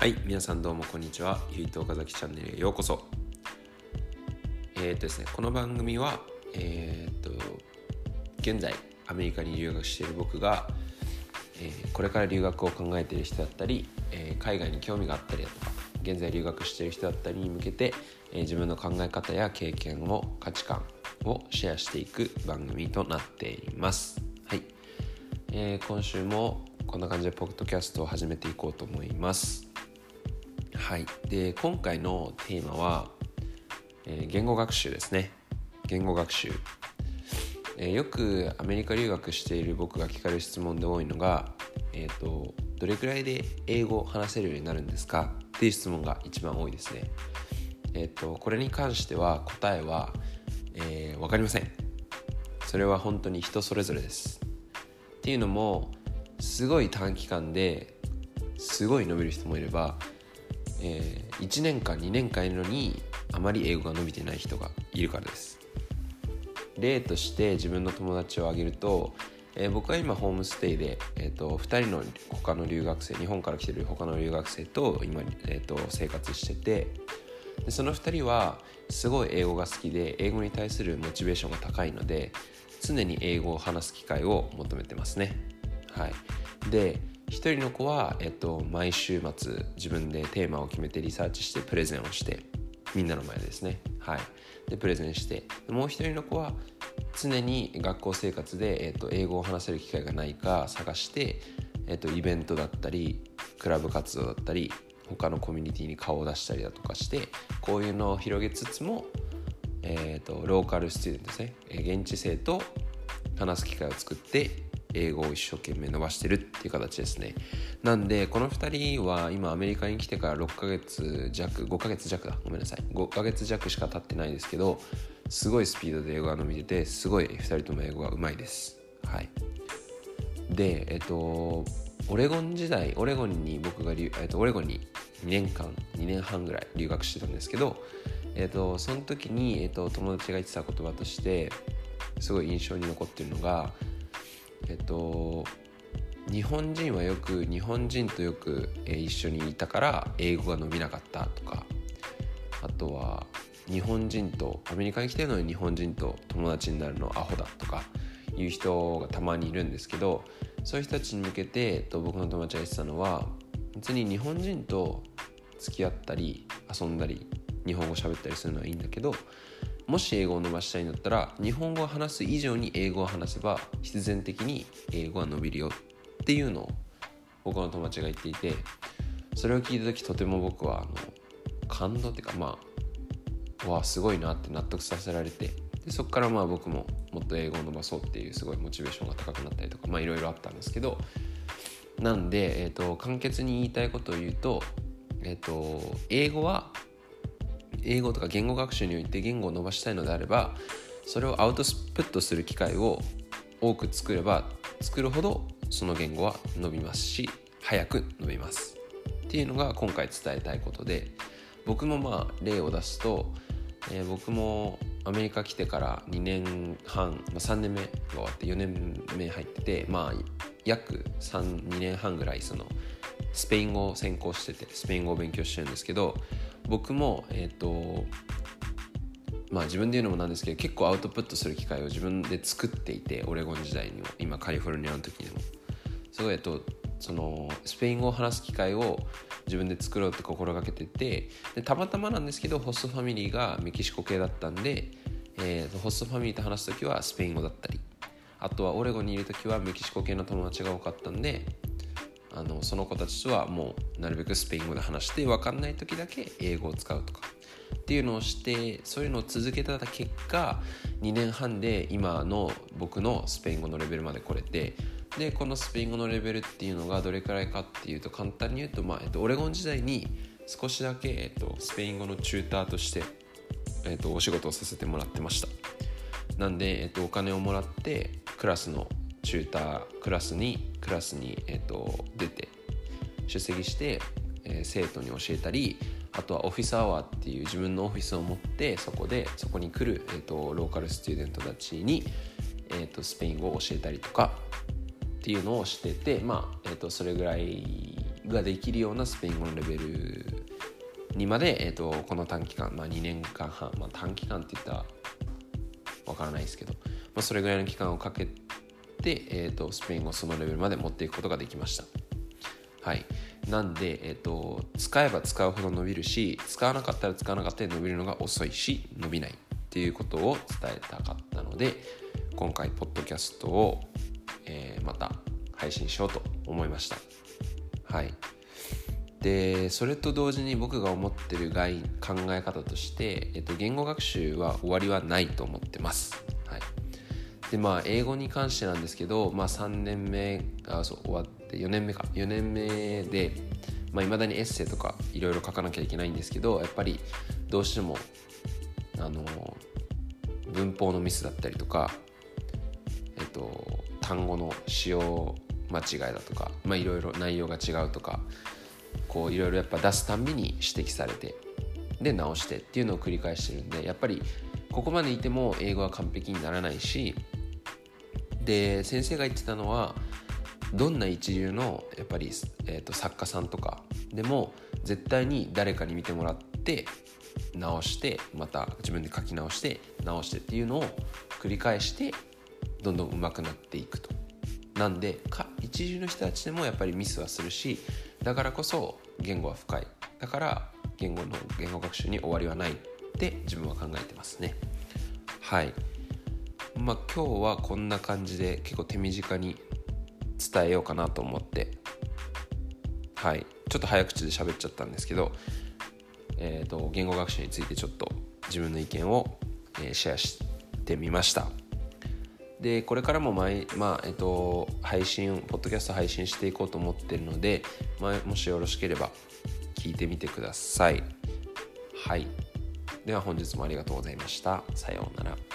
はい皆さんどうもこんにちは。ゆいと岡崎チャンネルへようこそ。えー、っとですねこの番組はえー、っと現在アメリカに留学している僕が、えー、これから留学を考えている人だったり、え海外に興味があったりだとか現在留学している人だったりに向けて、え自分の考え方や経験を価値観をシェアしていく番組となっています。はい、えー、今週もこんな感じでポッドキャストを始めていこうと思います。はい。で今回のテーマは、えー、言語学習ですね。言語学習、えー、よくアメリカ留学している僕が聞かれる質問で多いのが、えーと、どれくらいで英語を話せるようになるんですか？っていう質問が一番多いですね。えっ、ー、とこれに関しては答えは、えー、分かりません。それは本当に人それぞれです。っていうのもすごい短期間ですごい伸びる人もいればえー、1年間2年間いるのにあまり英語が伸びてない人がいるからです。例として自分の友達を挙げると、えー、僕は今ホームステイで、えーと、2人の他の留学生日本から来てる他の留学生と今、えーと、生活しててでその2人はすごい英語が好きで英語に対するモチベーションが高いので常に英語を話す機会を求めてますね。はい。で1人の子は、えっと、毎週末自分でテーマを決めてリサーチしてプレゼンをしてみんなの前ですね。はい。でプレゼンして。もう1人の子は常に学校生活で、えっと、英語を話せる機会がないか探して、えっと、イベントだったりクラブ活動だったり他のコミュニティに顔を出したりだとかしてこういうのを広げつつも、えーと、とローカルスチューデントですね。現地生と話す機会を作って英語を一生懸命伸ばしてるっていう形ですね。なんでこの2人は今アメリカに来てから6ヶ月弱5ヶ月弱だ。ごめんなさい。5ヶ月弱しか経ってないですけどすごいスピードで英語が伸びててすごい2人とも英語がうまいです。はい。でえっとオレゴン時代オレゴンに僕が、えっと、オレゴンに2年間2年半ぐらい留学してたんですけどえっとその時に、えっと、友達が言ってた言葉としてすごい印象に残ってるのがえっと日本人はよく日本人とよく、え一緒にいたから英語が伸びなかったとかあとは日本人とアメリカに来てるのに日本人と友達になるのアホだとかいう人がたまにいるんですけどそういう人たちに向けて、と、僕の友達が言ってたのは別に日本人と付き合ったり遊んだり日本語喋ったりするのはいいんだけどもし英語を伸ばしたいんだったら日本語を話す以上に英語を話せば必然的に英語は伸びるよっていうのを僕の友達が言っていてそれを聞いた時とても僕はあの感動っていうかまあわあすごいなって納得させられてでそこからまあ僕ももっと英語を伸ばそうっていうすごいモチベーションが高くなったりとかまあいろいろあったんですけどなんで、えーと、簡潔に言いたいことを言うと,、えーと英語は英語とか言語学習において言語を伸ばしたいのであればそれをアウトプットする機会を多く作れば作るほどその言語は伸びますし早く伸びます。っていうのが今回伝えたいことで僕もまあ例を出すと、えー、僕もアメリカ来てから2年半、まあ、3年目が終わって4年目入っててまあ約32年半ぐらいそのスペイン語を専攻しててスペイン語を勉強してるんですけど僕もえっ、ー、とまあ自分で言うのもなんですけど結構アウトプットする機会を自分で作っていてオレゴン時代にも今カリフォルニアの時にも。すごいえっとそのスペイン語を話す機会を自分で作ろうって心がけててでたまたまなんですけどホストファミリーがメキシコ系だったんで、えー、ホストファミリーと話す時はスペイン語だったりあとはオレゴンにいる時はメキシコ系の友達が多かったんであのその子たちとはもうなるべくスペイン語で話して分かんない時だけ英語を使うとかっていうのをしてそういうのを続けた結果2年半で今の僕のスペイン語のレベルまで来れてでこのスペイン語のレベルっていうのがどれくらいかっていうと簡単に言うと、まあえっと、オレゴン時代に少しだけ、えっと、スペイン語のチューターとして、えっと、お仕事をさせてもらってました。なんで、えっと、お金をもらってクラスのチュータークラスにクラスに、えーと、出て出席して、えー、生徒に教えたりあとはオフィスアワーっていう自分のオフィスを持ってそこでそこに来る、えーと、ローカルスチューデントたちに、えーと、スペイン語を教えたりとかっていうのをしててまあ、えー、とそれぐらいができるようなスペイン語のレベルにまで、えーと、この短期間、まあ、2年間半、まあ、短期間って言ったらわからないですけど、まあ、それぐらいの期間をかけて、えーと、スペイン語そのレベルまで持っていくことができました。はい、なんで、えーと、使えば使うほど伸びるし使わなかったら使わなかったら伸びるのが遅いし伸びないっていうことを伝えたかったので今回ポッドキャストを、えー、また配信しようと思いました。はい。でそれと同時に僕が思ってる概考え方として、えっと、言語学習は終わりはないと思ってます、でまあ英語に関してなんですけど、まあ、3年目あそう終わって4年目か。4年目でいまあ、未だにエッセイとかいろいろ書かなきゃいけないんですけどやっぱりどうしてもあの文法のミスだったりとか、えっと、単語の使用間違いだとか、いろいろ内容が違うとかこういろいろやっぱ出すたんびに指摘されてで直してっていうのを繰り返してるんでやっぱりここまでいても英語は完璧にならないしで先生が言ってたのはどんな一流のやっぱり、えーと、作家さんとかでも絶対に誰かに見てもらって直してまた自分で書き直して直してっていうのを繰り返してどんどん上手くなっていくと。なんでか一流の人たちでもやっぱりミスはするしだからこそ言語は深い。だから言語の言語学習に終わりはないって自分は考えてますね。はい。まあ今日はこんな感じで結構手短に伝えようかなと思って。はい。ちょっと早口で喋っちゃったんですけどえーと、言語学習についてちょっと自分の意見を、え、シェアしてみました。でこれからも毎、まあえっと、配信ポッドキャスト配信していこうと思ってるので、まあ、もしよろしければ聞いてみてください。はい。では本日もありがとうございました。さようなら。